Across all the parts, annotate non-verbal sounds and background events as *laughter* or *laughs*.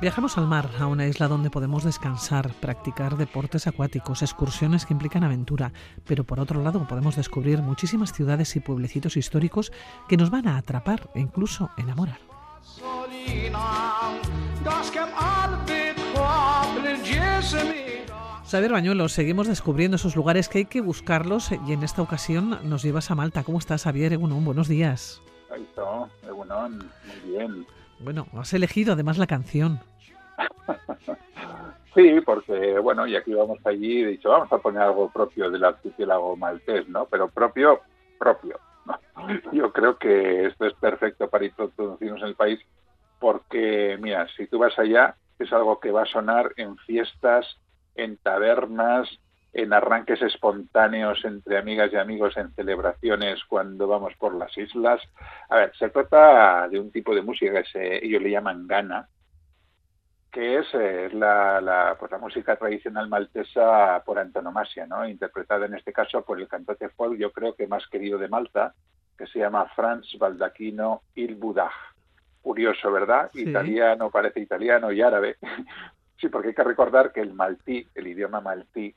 Viajamos al mar, a una isla donde podemos descansar, practicar deportes acuáticos, excursiones que implican aventura, pero por otro lado podemos descubrir muchísimas ciudades y pueblecitos históricos que nos van a atrapar e incluso enamorar. Saber Bañuelos, seguimos descubriendo esos lugares que hay que buscarlos y en esta ocasión nos llevas a Malta. ¿Cómo estás, Javier Egunon? Buenos días. muy bien. Bueno, has elegido además la canción. *laughs* sí, porque, bueno, y aquí vamos allí, he dicho, vamos a poner algo propio del archipiélago maltés, ¿no? Pero propio, propio. *laughs* Yo creo que esto es perfecto para introducirnos en el país porque, mira, si tú vas allá, es algo que va a sonar en fiestas, en tabernas, en arranques espontáneos entre amigas y amigos en celebraciones cuando vamos por las islas. A ver, se trata de un tipo de música que ellos le llaman gana, que es, eh, la, la, pues la música tradicional maltesa por antonomasia, ¿no? interpretada en este caso por el cantante folk, yo creo que más querido de Malta, que se llama Franz Baldacchino Il Budaj. Curioso, ¿verdad? Italiano, parece italiano y árabe. *laughs* sí, porque hay que recordar que el maltí, el idioma maltí,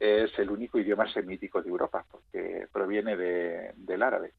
es el único idioma semítico de Europa, porque proviene del árabe.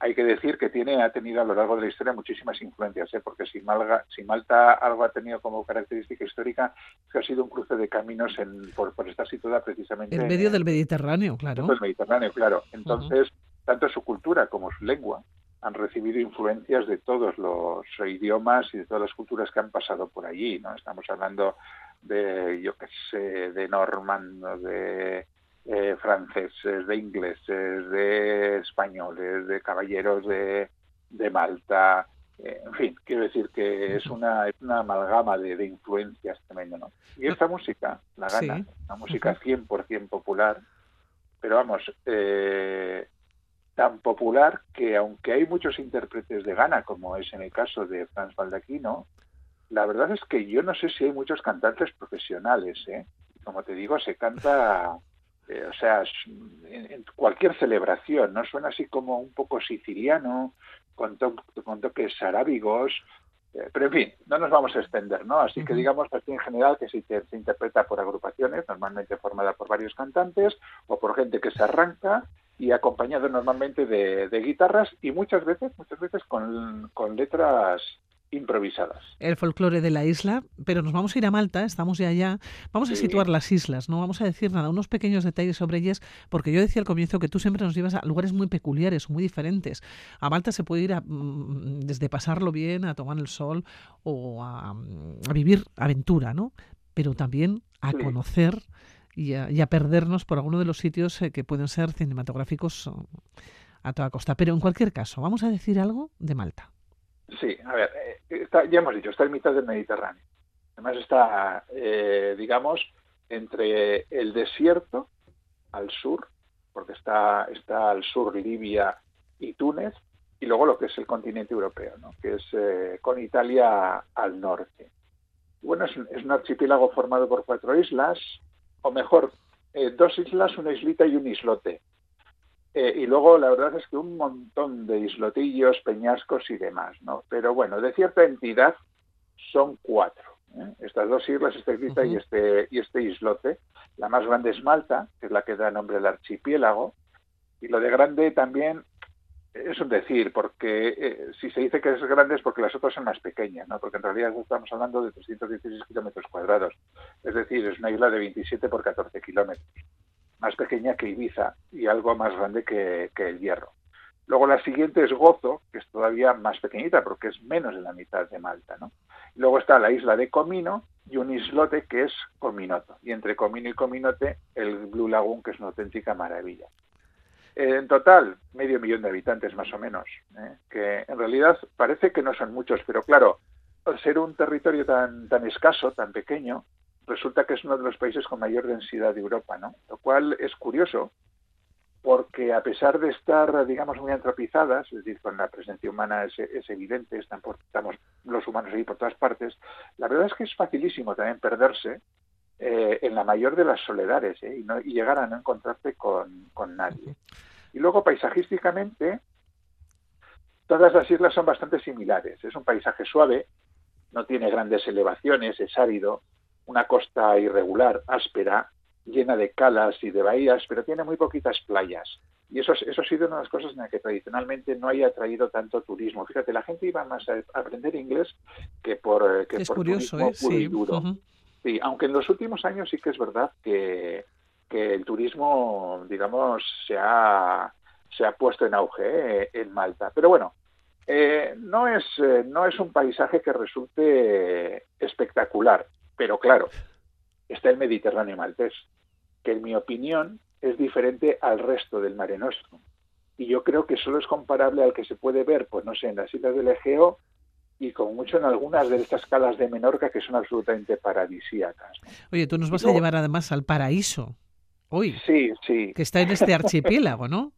Hay que decir que tiene, ha tenido a lo largo de la historia muchísimas influencias, ¿eh? porque si, Malga, si Malta algo ha tenido como característica histórica, es que ha sido un cruce de caminos en, por, estar situada precisamente en medio del Mediterráneo, claro. Del Mediterráneo, claro. Entonces, tanto su cultura como su lengua han recibido influencias de todos los idiomas y de todas las culturas que han pasado por allí, ¿no? Estamos hablando de, yo qué sé, de normandos, de eh, franceses, de ingleses, de españoles, de caballeros de, de Malta, eh, en fin, quiero decir que es una, es una amalgama de, de influencias tremendo, ¿no? Y esta música, la gana, una música 100% popular, pero vamos, eh, tan popular que aunque hay muchos intérpretes de gana, como es en el caso de Franz Baldaquino, la verdad es que yo no sé si hay muchos cantantes profesionales, ¿eh? Como te digo, se canta, eh, o sea, en, cualquier celebración, ¿no? Suena así como un poco siciliano, con, con toques arábigos, eh, pero en fin, no nos vamos a extender, ¿no? Así que digamos así en general que se, se, interpreta por agrupaciones, normalmente formada por varios cantantes o por gente que se arranca y acompañado normalmente de, de guitarras y muchas veces, muchas veces con, con letras improvisadas. El folclore de la isla, pero nos vamos a ir a Malta, estamos ya allá. Vamos a situar las islas, no vamos a decir nada, unos pequeños detalles sobre ellas, porque yo decía al comienzo que tú siempre nos llevas a lugares muy peculiares, muy diferentes. A Malta se puede ir a, mm, desde pasarlo bien, a tomar el sol o a, vivir aventura, ¿no? Pero también a conocer y a, perdernos por alguno de los sitios eh, que pueden ser cinematográficos a toda costa. Pero en cualquier caso, vamos a decir algo de Malta. Sí, a ver, eh, ya hemos dicho, está en mitad del Mediterráneo. Además está, eh, digamos, entre el desierto al sur, porque está, está al sur Libia y Túnez, y luego lo que es el continente europeo, ¿no? que es eh, con Italia al norte. Bueno, es es un, archipiélago formado por cuatro islas, o mejor, dos islas, una islita y un islote. Eh, y luego la verdad es que un montón de islotillos, peñascos y demás, ¿no? Pero bueno, de cierta entidad son cuatro. ¿eh? Estas dos islas, esta islita y, este, y este islote. La más grande es Malta, que es la que da nombre al archipiélago. Y lo de grande también es un decir, porque eh, si se dice que es grande es porque las otras son más pequeñas, ¿no? Porque en realidad estamos hablando de 316 kilómetros cuadrados. Es decir, es una isla de 27 por 14 kilómetros más pequeña que Ibiza y algo más grande que, el Hierro. Luego la siguiente es Gozo, que es todavía más pequeñita porque es menos de la mitad de Malta. ¿no? luego está la isla de Comino y un islote que es Cominoto. Y entre Comino y Cominote el Blue Lagoon, que es una auténtica maravilla. En total, medio millón de habitantes más o menos, ¿eh? que en realidad parece que no son muchos, pero claro, al ser un territorio tan escaso, tan pequeño, resulta que es uno de los países con mayor densidad de Europa, ¿no? Lo cual es curioso porque a pesar de estar, digamos, muy antropizadas, es decir, con la presencia humana es, evidente, estamos los humanos ahí por todas partes, la verdad es que es facilísimo también perderse eh, en la mayor de las soledades ¿eh? y, llegar a no encontrarte con, con nadie. Y luego, paisajísticamente, todas las islas son bastante similares. Es un paisaje suave, no tiene grandes elevaciones, es árido, una costa irregular, áspera, llena de calas y de bahías, pero tiene muy poquitas playas. Y eso, eso ha sido una de las cosas en las que tradicionalmente no haya atraído tanto turismo. Fíjate, la gente iba más a aprender inglés que por, que es por curioso, turismo ¿eh? y duro. Sí, aunque en los últimos años sí que es verdad que, que el turismo, digamos, se ha, se ha puesto en auge eh, en Malta. Pero bueno, eh, no, es, eh, no es un paisaje que resulte espectacular, pero claro, está el Mediterráneo maltés, que en mi opinión es diferente al resto del Mare Nostrum. Y yo creo que solo es comparable al que se puede ver, pues no sé, en las islas del Egeo y con mucho en algunas de estas calas de Menorca que son absolutamente paradisíacas. ¿no? Oye, tú nos vas No. a llevar además al paraíso hoy, Sí, sí, que está en este archipiélago, ¿no?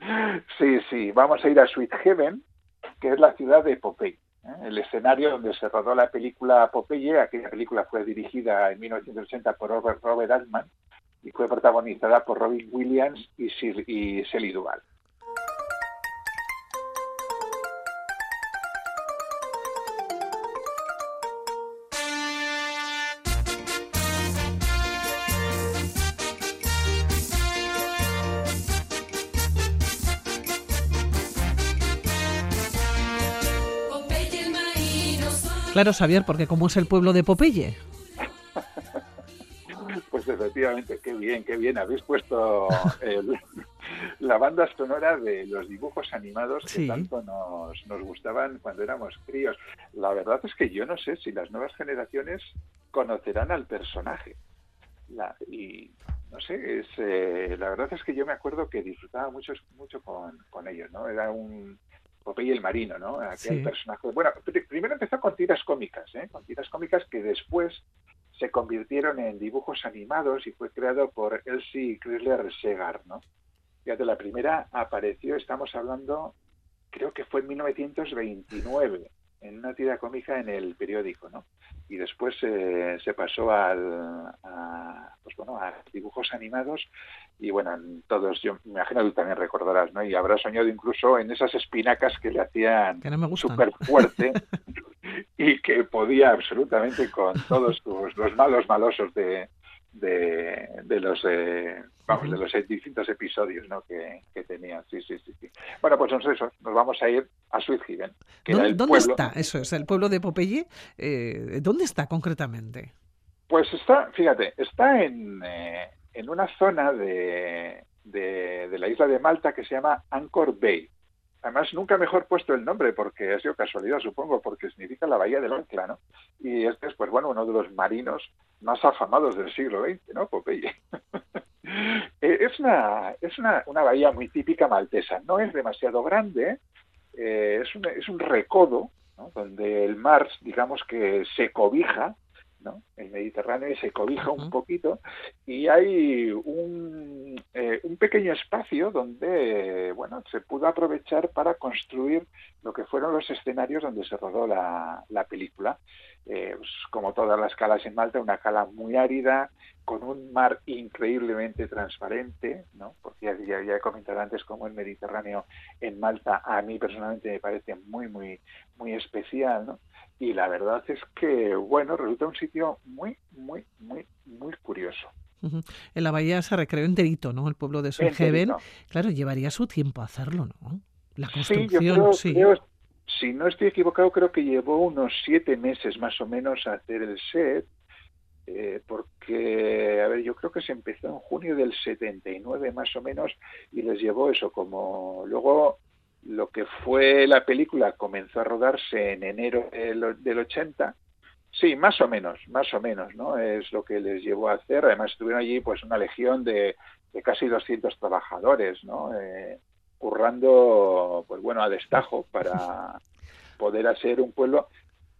*laughs* sí, sí. Vamos a ir a Sweet Heaven, que es la ciudad de Popeye. ¿Eh? El escenario donde se rodó la película Popeye, aquella película fue dirigida en 1980 por Robert, Robert Altman y fue protagonizada por Robin Williams y, Sil- y. Claro, Xavier, porque como es el pueblo de Popeye. *laughs* Pues efectivamente, qué bien, qué bien. Habéis puesto el- la banda sonora de los dibujos animados que Sí. tanto nos, nos gustaban cuando éramos críos. La verdad es que yo no sé si las nuevas generaciones conocerán al personaje. La- y no sé, es, eh, la verdad es que yo me acuerdo que disfrutaba mucho, mucho con, con ellos, ¿no? Era un Popeye el marino, ¿no? Aquel Sí. personaje. Bueno, pr- primero empezó con tiras cómicas, ¿eh? Con tiras cómicas que después se convirtieron en dibujos animados y fue creado por Elsie Chrysler Segar, ¿no? Fíjate, la primera apareció, estamos hablando, creo que fue en 1929, en una tira cómica en el periódico, ¿no? Y después eh, se pasó al, a, bueno, a dibujos animados y bueno, en todos, yo me imagino que tú también recordarás, ¿no? Y habrás soñado incluso en esas espinacas que le hacían no súper fuerte *laughs* y que podía absolutamente con todos sus- los malos malosos de, de, de los eh, vamos, de los distintos episodios ¿no? que, que tenían. Sí, sí, sí, sí. Bueno, pues entonces eso, nos vamos a ir a Haven, que era ¿Dónde, el dónde pueblo. está? Eso es, el pueblo de Popeye. eh, ¿Dónde está concretamente? Pues está, fíjate, está en, eh, en una zona de, de, la isla de Malta que se llama Anchor Bay. Además, nunca mejor puesto el nombre, porque ha sido casualidad, supongo, porque significa la bahía del ancla, ¿no? Y este es, pues bueno, uno de los marinos más afamados del siglo XX, ¿no? Popeye. *laughs* Eh, es una, es una, una bahía muy típica maltesa. No es demasiado grande, eh, es, un, es un recodo, ¿no? donde el mar, digamos que se cobija, ¿no? el Mediterráneo se cobija un poquito y hay un, eh, un pequeño espacio donde bueno se pudo aprovechar para construir lo que fueron los escenarios donde se rodó la, la película. Eh, pues, como todas las calas en Malta una cala muy árida con un mar increíblemente transparente no porque ya, ya, ya he comentado antes como el Mediterráneo en Malta a mí personalmente me parece muy muy muy especial no y la verdad es que, bueno, resulta un sitio muy, muy, muy, muy curioso. En la bahía se recreó enterito, ¿no? El pueblo de. Enterito. Claro, llevaría su tiempo hacerlo, ¿no? La Sí, yo construcción, creo, sí. creo- si no estoy equivocado, creo que llevó unos siete meses más o menos a hacer el set, eh, porque, a ver, yo creo que se empezó en junio del 79 más o menos y les llevó eso como luego lo que fue la película comenzó a rodarse en enero del, del 80 Sí, más o menos, más o menos, ¿no? Es lo que les llevó a hacer. Además, tuvieron allí pues una legión de, de casi 200 trabajadores, ¿no? Eh, currando, pues bueno, a destajo para *laughs* poder hacer un pueblo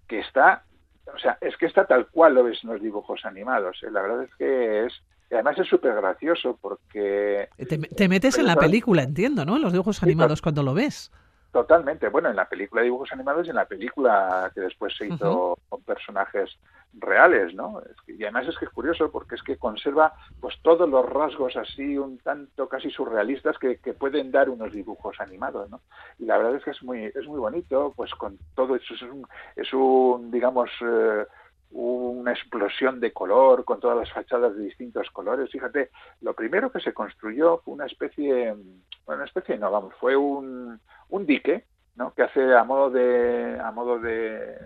que está, o sea, es que está tal cual lo ves en los dibujos animados. ¿eh? La verdad es que es, y además es súper gracioso porque Te, te metes en la película, entiendo, ¿no? En los dibujos animados cuando lo ves. Totalmente. Bueno, en la película de dibujos animados y en la película que después se hizo con personajes reales, ¿no? Y además es que es curioso porque es que conserva pues todos los rasgos así un tanto casi surrealistas que, que pueden dar unos dibujos animados, ¿no? Y la verdad es que es muy es muy bonito, pues con todo eso es un, es un digamos eh, una explosión de color con todas las fachadas de distintos colores. Fíjate, lo primero que se construyó fue una especie, bueno, especie no, vamos, fue un, un dique, ¿no? Que hace a modo de, a modo de,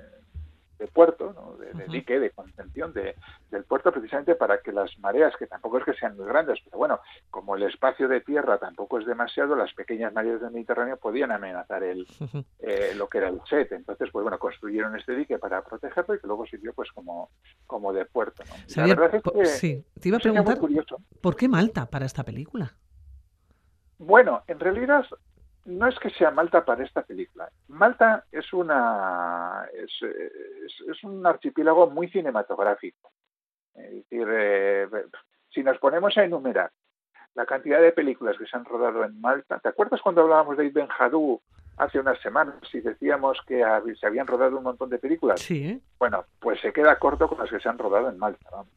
de puerto, ¿no? de, dique, de contención de, del puerto, precisamente para que las mareas, que tampoco es que sean muy grandes, pero bueno, como el espacio de tierra tampoco es demasiado, las pequeñas mareas del Mediterráneo podían amenazar el, eh, lo que era el set. Entonces, pues bueno, construyeron este dique para protegerlo y que luego sirvió pues como, como de puerto. ¿no? La verdad es que sí, te iba a preguntar. ¿por qué Malta para esta película? Bueno, en realidad no es que sea Malta para esta película. Malta es una es, es- es un archipiélago muy cinematográfico. Es decir, eh, si nos ponemos a enumerar la cantidad de películas que se han rodado en Malta, ¿te acuerdas cuando hablábamos de Ibn Jadú hace unas semanas y decíamos que se habían rodado un montón de películas? Sí, ¿eh? Bueno, pues se queda corto con las que se han rodado en Malta. Vamos.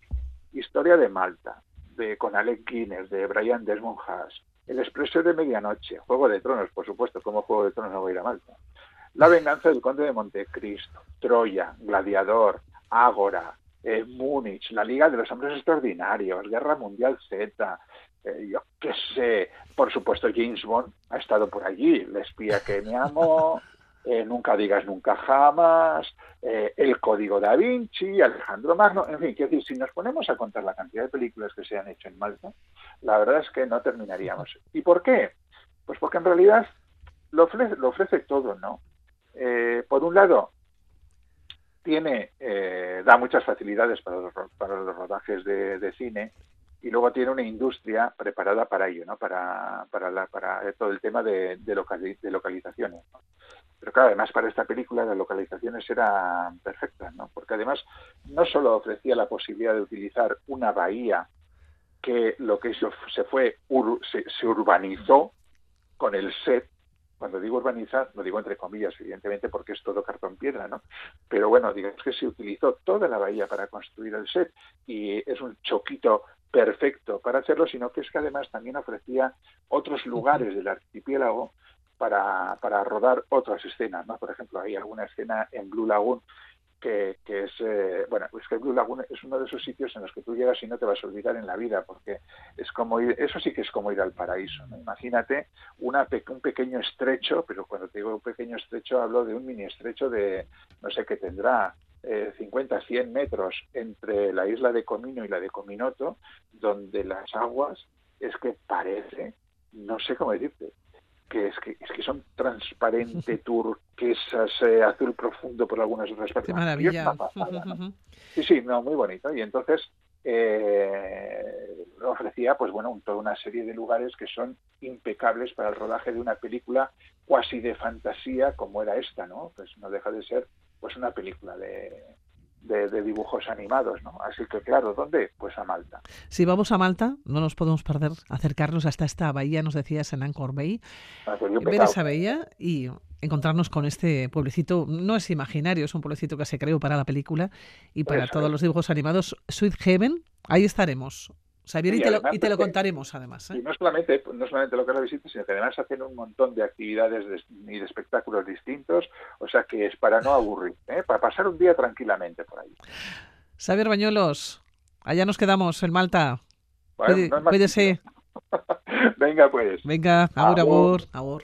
Historia de Malta, de con Alec Guinness, de Brian Desmond Haas, El Expreso de Medianoche, Juego de Tronos, por supuesto, como Juego de Tronos no va a ir a Malta. La venganza del Conde de Montecristo, Troya, Gladiador, Ágora, eh, Múnich, La Liga de los Hombres Extraordinarios, Guerra Mundial Z, eh, yo qué sé, por supuesto James Bond ha estado por allí, El espía que me amo, eh, Nunca digas nunca jamás, eh, El Código da Vinci, Alejandro Magno, en fin, quiero decir, si nos ponemos a contar la cantidad de películas que se han hecho en Malta, la verdad es que no terminaríamos. ¿Y por qué? Pues porque en realidad lo ofrece, lo ofrece todo, ¿no? Eh, por un lado, tiene, da muchas facilidades para los, para los rodajes de, de cine y luego tiene una industria preparada para ello, ¿no? Para, para, la- para todo el tema de, de localizaciones. ¿no? Pero claro, además para esta película las localizaciones eran perfectas, ¿no? Porque además no solo ofrecía la posibilidad de utilizar una bahía que lo que hizo se fue ur- se, se urbanizó con el set. Cuando digo urbanizar, lo digo entre comillas, evidentemente, porque es todo cartón piedra, ¿no? Pero bueno, digamos que se utilizó toda la bahía para construir el set y es un choquito perfecto para hacerlo, sino que es que además también ofrecía otros lugares del archipiélago para, para rodar otras escenas, ¿no? Por ejemplo, hay alguna escena en Blue Lagoon que, que es, eh, bueno, es que Blue Lagoon es uno de esos sitios en los que tú llegas y no te vas a olvidar en la vida, porque es como ir, eso sí que es como ir al paraíso, ¿no? Imagínate una, un pequeño estrecho, pero cuando te digo un pequeño estrecho hablo de un mini estrecho de, no sé, que tendrá eh, 50, 100 metros entre la isla de Comino y la de Cominoto, donde las aguas es que parece, no sé cómo decirte, que es que, es que son transparente, *laughs* turquesas, eh, azul profundo por algunas otras partes. Qué maravilla. *laughs* Sí, sí, no, muy bonito. Y entonces eh, ofrecía, pues bueno, un- toda una serie de lugares que son impecables para el rodaje de una película cuasi de fantasía como era esta, ¿no? Pues no deja de ser, pues una película de, de, de dibujos animados, ¿no? Así que claro, ¿dónde? Pues a Malta. Si vamos a Malta, no nos podemos perder acercarnos hasta esta bahía, nos decías, en Angkor Bay, ver esa bahía y encontrarnos con este pueblecito, no es imaginario, es un pueblecito que se creó para la película y para Eso todos es. los dibujos animados. Sweet Heaven, ahí estaremos. Xavier, y, Y te lo, y te contaremos además. ¿eh? Y no solamente, no solamente lo que es la visita, sino que además hacen un montón de actividades de- y de espectáculos distintos, o sea que es para no aburrir, ¿eh? para pasar un día tranquilamente por ahí. Xavier Bañuelos, allá nos quedamos en Malta. Bueno, Cuide- no cuídese. *laughs* Venga, pues. Venga, agur, Agur. agur, agur.